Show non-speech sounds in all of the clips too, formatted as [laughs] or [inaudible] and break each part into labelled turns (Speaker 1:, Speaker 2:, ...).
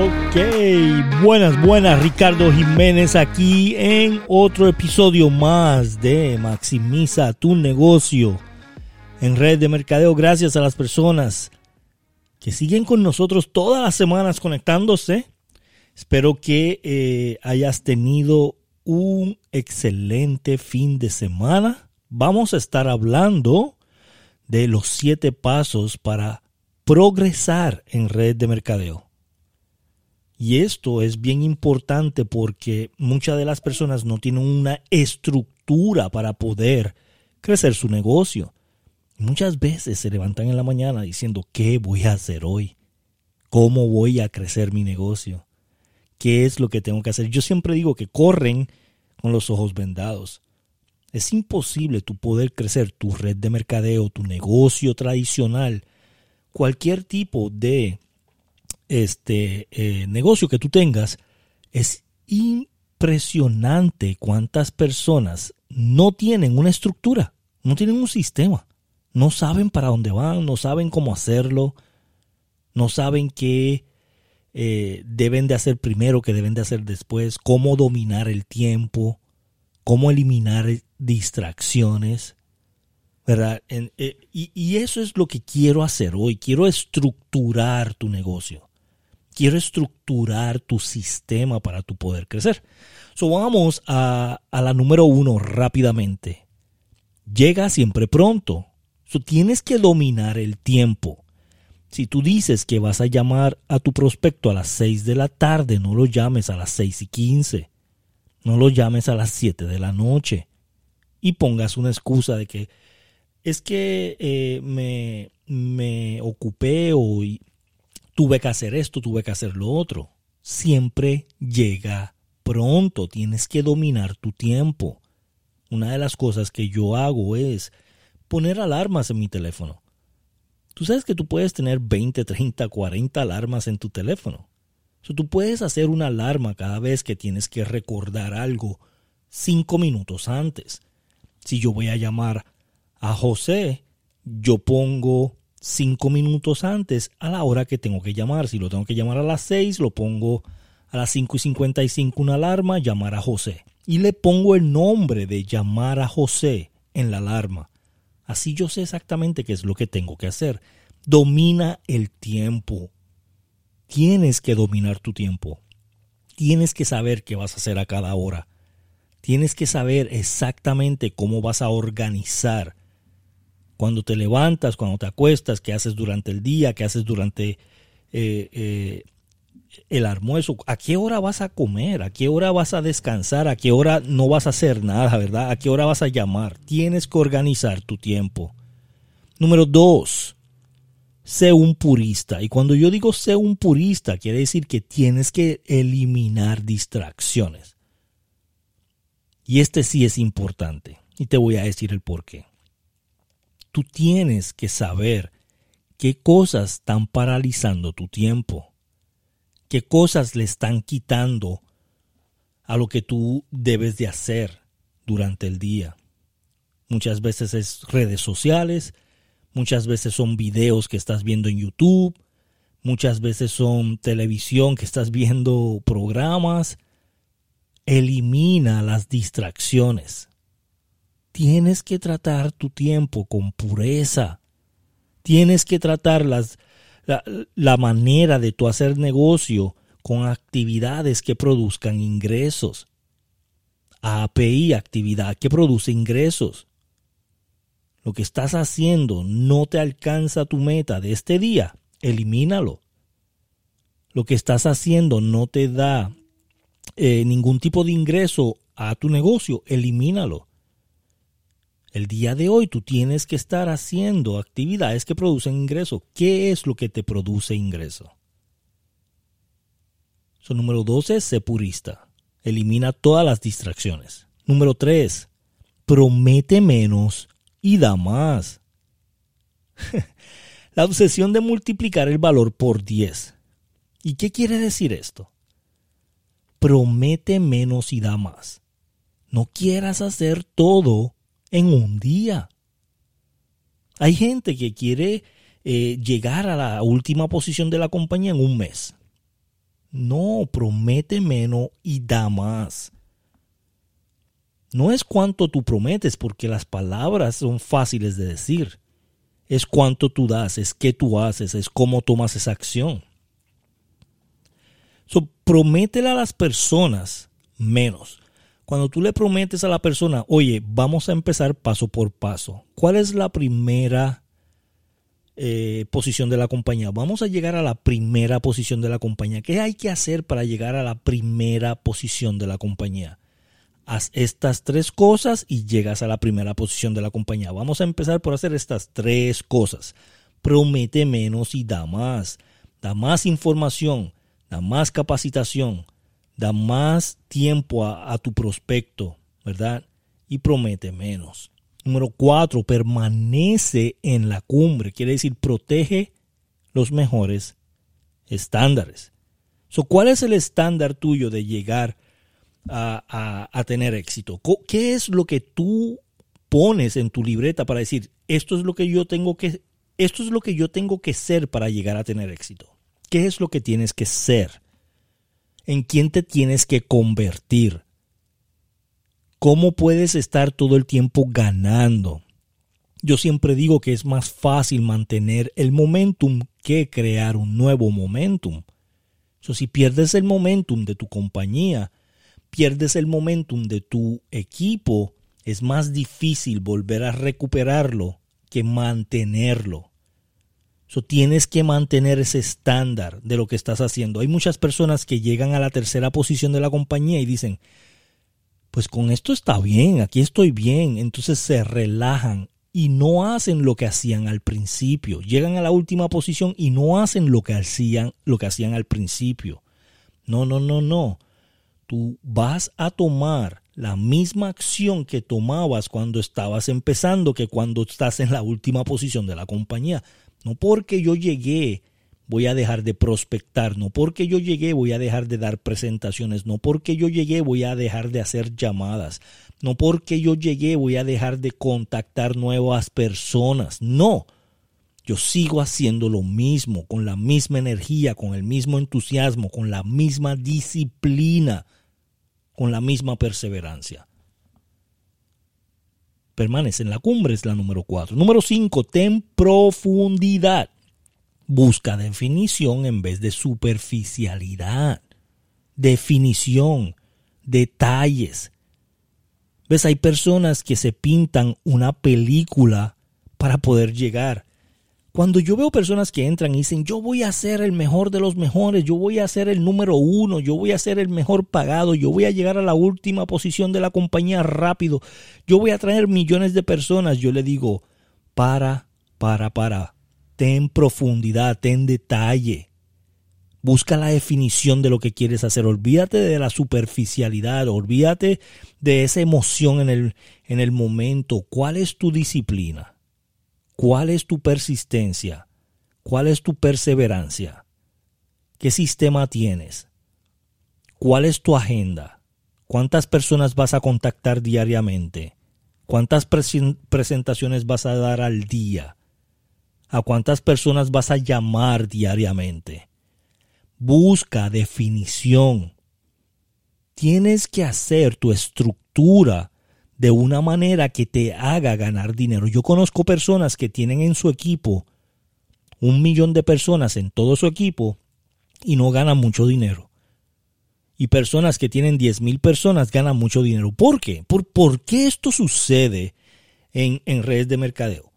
Speaker 1: Ok, buenas, buenas, Ricardo Jiménez aquí en otro episodio más de Maximiza tu negocio en red de mercadeo. Gracias a las personas que siguen con nosotros todas las semanas conectándose. Espero que eh, hayas tenido un excelente fin de semana. Vamos a estar hablando de los siete pasos para progresar en red de mercadeo. Y esto es bien importante porque muchas de las personas no tienen una estructura para poder crecer su negocio. Muchas veces se levantan en la mañana diciendo, ¿qué voy a hacer hoy? ¿Cómo voy a crecer mi negocio? ¿Qué es lo que tengo que hacer? Yo siempre digo que corren con los ojos vendados. Es imposible tu poder crecer tu red de mercadeo, tu negocio tradicional, cualquier tipo de este eh, negocio que tú tengas, es impresionante cuántas personas no tienen una estructura, no tienen un sistema, no saben para dónde van, no saben cómo hacerlo, no saben qué eh, deben de hacer primero, qué deben de hacer después, cómo dominar el tiempo, cómo eliminar distracciones. ¿verdad? Eh, y, eso es lo que quiero hacer hoy. Quiero estructurar tu negocio quiero estructurar tu sistema para tu poder crecer. So, vamos a, la número uno rápidamente. Llega siempre pronto. So, tienes que dominar el tiempo. Si tú dices que vas a llamar a tu prospecto a las 6 de la tarde, no lo llames a las 6 y 15. No lo llames a las 7 de la noche. Y pongas una excusa de que es que eh, me, me ocupé o tuve que hacer esto, tuve que hacer lo otro. Siempre llega pronto, tienes que dominar tu tiempo. Una de las cosas que yo hago es poner alarmas en mi teléfono. Tú sabes que tú puedes tener 20, 30, 40 alarmas en tu teléfono. tú puedes hacer una alarma cada vez que tienes que recordar algo cinco minutos antes. Si yo voy a llamar a José, yo pongo cinco minutos antes a la hora que tengo que llamar. Si lo tengo que llamar a las seis, lo pongo a las cinco y cincuenta y cinco una alarma, llamar a José. Y le pongo el nombre de llamar a José en la alarma. Así yo sé exactamente qué es lo que tengo que hacer. Domina el tiempo. Tienes que dominar tu tiempo. Tienes que saber qué vas a hacer a cada hora. Tienes que saber exactamente cómo vas a organizar cuando te levantas, cuando te acuestas, qué haces durante el día, qué haces durante eh, eh, el almuerzo, a qué hora vas a comer, a qué hora vas a descansar, a qué hora no vas a hacer nada, ¿verdad? A qué hora vas a llamar. Tienes que organizar tu tiempo. Número dos, sé un purista. Y cuando yo digo sé un purista, quiere decir que tienes que eliminar distracciones. Y este sí es importante. Y te voy a decir el por qué tú tienes que saber qué cosas están paralizando tu tiempo, qué cosas le están quitando a lo que tú debes de hacer durante el día. Muchas veces es redes sociales, muchas veces son videos que estás viendo en YouTube, muchas veces son televisión que estás viendo programas. Elimina las distracciones. Tienes que tratar tu tiempo con pureza. Tienes que tratar la, manera de tu hacer negocio con actividades que produzcan ingresos. API, actividad que produce ingresos. Lo que estás haciendo no te alcanza tu meta de este día, elimínalo. Lo que estás haciendo no te da eh, ningún tipo de ingreso a tu negocio, elimínalo. El día de hoy tú tienes que estar haciendo actividades que producen ingreso. ¿Qué es lo que te produce ingreso? So, número dos es ser purista. Elimina todas las distracciones. Número tres, promete menos y da más. [laughs] La obsesión de multiplicar el valor por 10. ¿Y qué quiere decir esto? Promete menos y da más. No quieras hacer todo en un día. Hay gente que quiere eh, llegar a la última posición de la compañía en un mes. No, promete menos y da más. No es cuánto tú prometes, porque las palabras son fáciles de decir. Es cuánto tú das, es qué tú haces, es cómo tomas esa acción. So, prométele a las personas menos. Cuando tú le prometes a la persona, oye, vamos a empezar paso por paso. ¿Cuál es la primera eh, posición de la compañía? Vamos a llegar a la primera posición de la compañía. ¿Qué hay que hacer para llegar a la primera posición de la compañía? Haz estas tres cosas y llegas a la primera posición de la compañía. Vamos a empezar por hacer estas tres cosas. Promete menos y da más. Da más información, da más capacitación, da más tiempo a, tu prospecto, ¿verdad? Y promete menos. Número cuatro, permanece en la cumbre. Quiere decir, protege los mejores estándares. ¿Cuál es el estándar tuyo de llegar a, tener éxito? ¿Qué es lo que tú pones en tu libreta para decir, esto es lo que yo tengo que, esto es lo que yo tengo que ser para llegar a tener éxito? ¿Qué es lo que tienes que ser? ¿En quién te tienes que convertir? ¿Cómo puedes estar todo el tiempo ganando? Yo siempre digo que es más fácil mantener el momentum que crear un nuevo momentum. si pierdes el momentum de tu compañía, pierdes el momentum de tu equipo, es más difícil volver a recuperarlo que mantenerlo. Tienes que mantener ese estándar de lo que estás haciendo. Hay muchas personas que llegan a la tercera posición de la compañía y dicen, pues con esto está bien, aquí estoy bien. Entonces se relajan y no hacen lo que hacían al principio. Llegan a la última posición y no hacen lo que hacían, lo que hacían al principio. No, no, no, no tú vas a tomar la misma acción que tomabas cuando estabas empezando que cuando estás en la última posición de la compañía. No porque yo llegué voy a dejar de prospectar, no porque yo llegué voy a dejar de dar presentaciones, no porque yo llegué voy a dejar de hacer llamadas, no porque yo llegué voy a dejar de contactar nuevas personas, no. Yo sigo haciendo lo mismo, con la misma energía, con el mismo entusiasmo, con la misma disciplina con la misma perseverancia. Permanece en la cumbre, es la número cuatro. Número cinco, ten profundidad. Busca definición en vez de superficialidad. Definición, detalles. ¿Ves? Hay personas que se pintan una película para poder llegar cuando yo veo personas que entran y dicen, yo voy a ser el mejor de los mejores, yo voy a ser el número uno, yo voy a ser el mejor pagado, yo voy a llegar a la última posición de la compañía rápido, yo voy a traer millones de personas, yo le digo, para, para, para, ten profundidad, ten detalle. Busca la definición de lo que quieres hacer. Olvídate de la superficialidad. Olvídate de esa emoción en el, en el momento. ¿Cuál es tu disciplina? ¿Cuál es tu persistencia? ¿Cuál es tu perseverancia? ¿Qué sistema tienes? ¿Cuál es tu agenda? ¿Cuántas personas vas a contactar diariamente? ¿Cuántas presentaciones vas a dar al día? ¿A cuántas personas vas a llamar diariamente? Busca definición. Tienes que hacer tu estructura de una manera que te haga ganar dinero. Yo conozco personas que tienen en su equipo un millón de personas en todo su equipo y no ganan mucho dinero. Y personas que tienen diez mil personas ganan mucho dinero. ¿Por qué? ¿Por, por qué esto sucede en, en redes de mercadeo?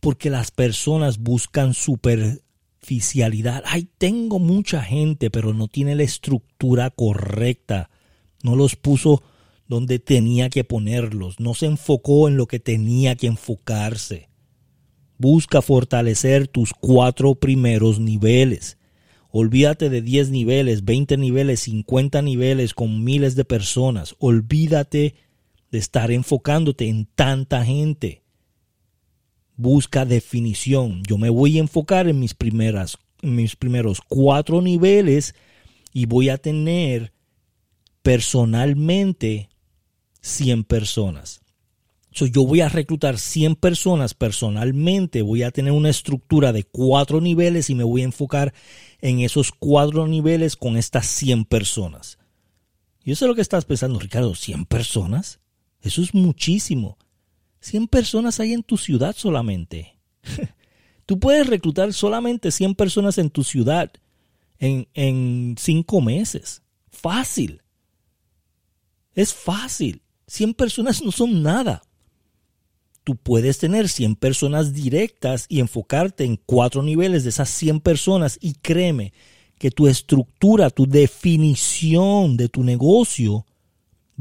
Speaker 1: Porque las personas buscan superficialidad. Ay, tengo mucha gente, pero no tiene la estructura correcta. No los puso donde tenía que ponerlos, no se enfocó en lo que tenía que enfocarse. Busca fortalecer tus cuatro primeros niveles. Olvídate de 10 niveles, 20 niveles, 50 niveles con miles de personas. Olvídate de estar enfocándote en tanta gente. Busca definición. Yo me voy a enfocar en mis primeras en mis primeros cuatro niveles y voy a tener personalmente 100 personas. yo voy a reclutar 100 personas personalmente, voy a tener una estructura de cuatro niveles y me voy a enfocar en esos cuatro niveles con estas 100 personas. Yo sé lo que estás pensando, Ricardo, ¿100 personas? Eso es muchísimo. 100 personas hay en tu ciudad solamente. [laughs] Tú puedes reclutar solamente 100 personas en tu ciudad en, en cinco meses. Fácil. Es fácil. 100 personas no son nada. Tú puedes tener 100 personas directas y enfocarte en cuatro niveles de esas 100 personas y créeme que tu estructura, tu definición de tu negocio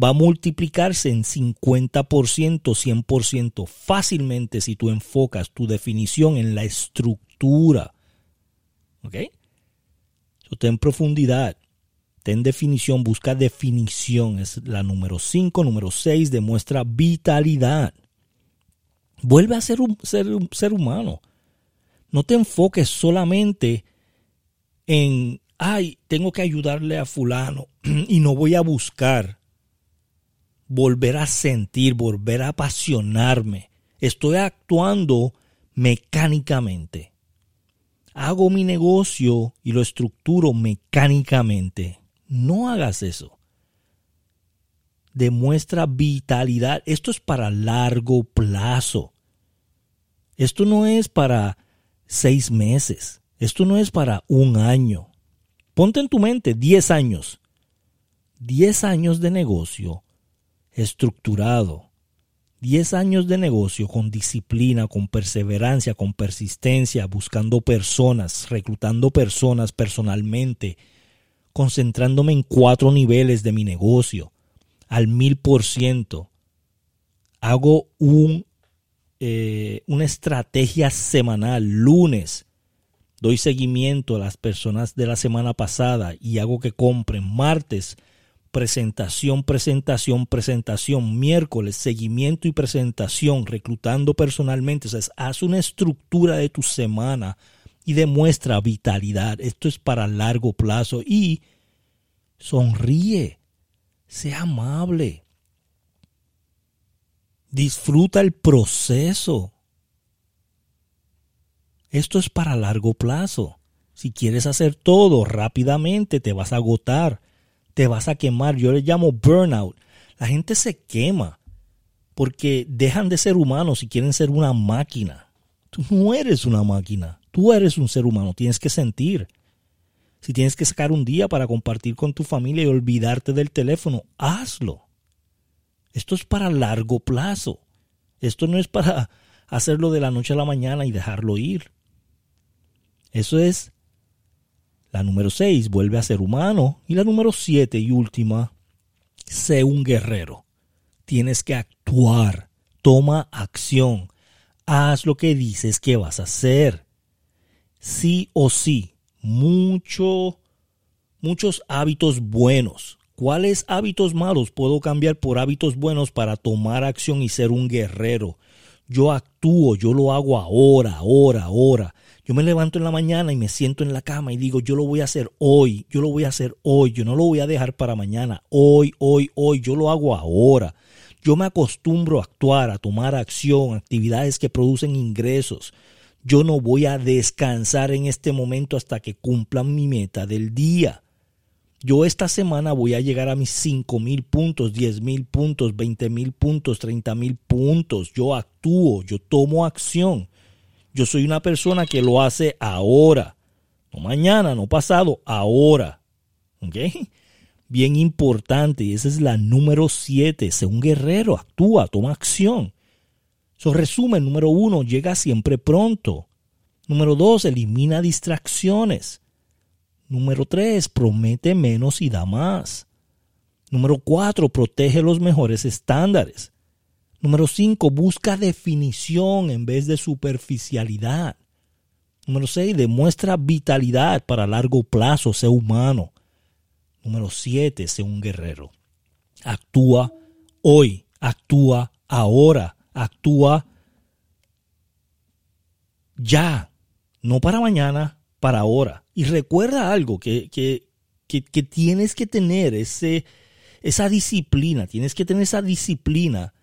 Speaker 1: va a multiplicarse en 50%, 100% fácilmente si tú enfocas tu definición en la estructura. ¿Ok? ten profundidad, ten definición, busca definición. Es la número 5, número 6, demuestra vitalidad. Vuelve a ser un ser, un ser humano. No te enfoques solamente en, ay, tengo que ayudarle a fulano [clears throat] y no voy a buscar volver a sentir, volver a apasionarme. Estoy actuando mecánicamente. Hago mi negocio y lo estructuro mecánicamente. No hagas eso. Demuestra vitalidad. Esto es para largo plazo. Esto no es para seis meses. Esto no es para un año. Ponte en tu mente 10 años. 10 años de negocio estructurado. 10 años de negocio con disciplina, con perseverancia, con persistencia, buscando personas, reclutando personas personalmente, concentrándome en cuatro niveles de mi negocio, al mil por ciento. Hago un, eh, una estrategia semanal, lunes. Doy seguimiento a las personas de la semana pasada y hago que compren. Martes presentación, presentación, presentación, miércoles, seguimiento y presentación, reclutando personalmente. O sea, haz una estructura de tu semana y demuestra vitalidad. Esto es para largo plazo y sonríe, sea amable, disfruta el proceso. Esto es para largo plazo. Si quieres hacer todo rápidamente, te vas a agotar te vas a quemar. Yo le llamo burnout. La gente se quema porque dejan de ser humanos y quieren ser una máquina. Tú no eres una máquina. Tú eres un ser humano. Tienes que sentir. Si tienes que sacar un día para compartir con tu familia y olvidarte del teléfono, hazlo. Esto es para largo plazo. Esto no es para hacerlo de la noche a la mañana y dejarlo ir. Eso es la número 6, vuelve a ser humano. Y la número 7 y última, sé un guerrero. Tienes que actuar. Toma acción. Haz lo que dices que vas a hacer. Sí o sí. Mucho, muchos hábitos buenos. ¿Cuáles hábitos malos puedo cambiar por hábitos buenos para tomar acción y ser un guerrero? Yo actúo, yo lo hago ahora, ahora, ahora. Yo me levanto en la mañana y me siento en la cama y digo, yo lo voy a hacer hoy, yo lo voy a hacer hoy, yo no lo voy a dejar para mañana, hoy, hoy, hoy, yo lo hago ahora. Yo me acostumbro a actuar, a tomar acción, actividades que producen ingresos. Yo no voy a descansar en este momento hasta que cumplan mi meta del día. Yo esta semana voy a llegar a mis 5 mil puntos, 10 mil puntos, 20 mil puntos, 30 mil puntos. Yo actúo, yo tomo acción. Yo soy una persona que lo hace ahora. No mañana, no pasado, ahora. Bien importante. Y esa es la número siete. Sé un guerrero, actúa, toma acción. Eso resumen, número uno, llega siempre pronto. Número dos, elimina distracciones. Número tres, promete menos y da más. Número cuatro, protege los mejores estándares. Número 5, busca definición en vez de superficialidad. Número 6, demuestra vitalidad para largo plazo, sé humano. Número 7, sé un guerrero. Actúa hoy, actúa ahora, actúa ya, no para mañana, para ahora. Y recuerda algo que, que, que, tienes que tener ese, esa disciplina, tienes que tener esa disciplina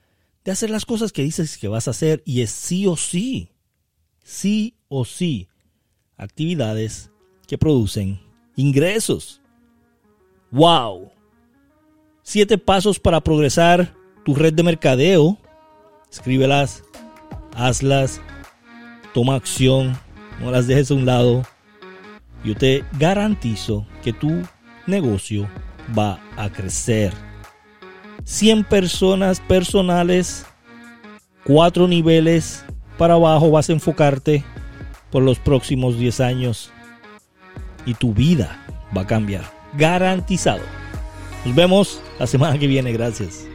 Speaker 1: de hacer las cosas que dices que vas a hacer y es sí o sí, sí o sí, actividades que producen ingresos. ¡Wow! Siete pasos para progresar tu red de mercadeo. Escríbelas, hazlas, toma acción, no las dejes a un lado. Yo te garantizo que tu negocio va a crecer. 100 personas personales, cuatro niveles para abajo vas a enfocarte por los próximos 10 años y tu vida va a cambiar. Garantizado. Nos vemos la semana que viene. Gracias.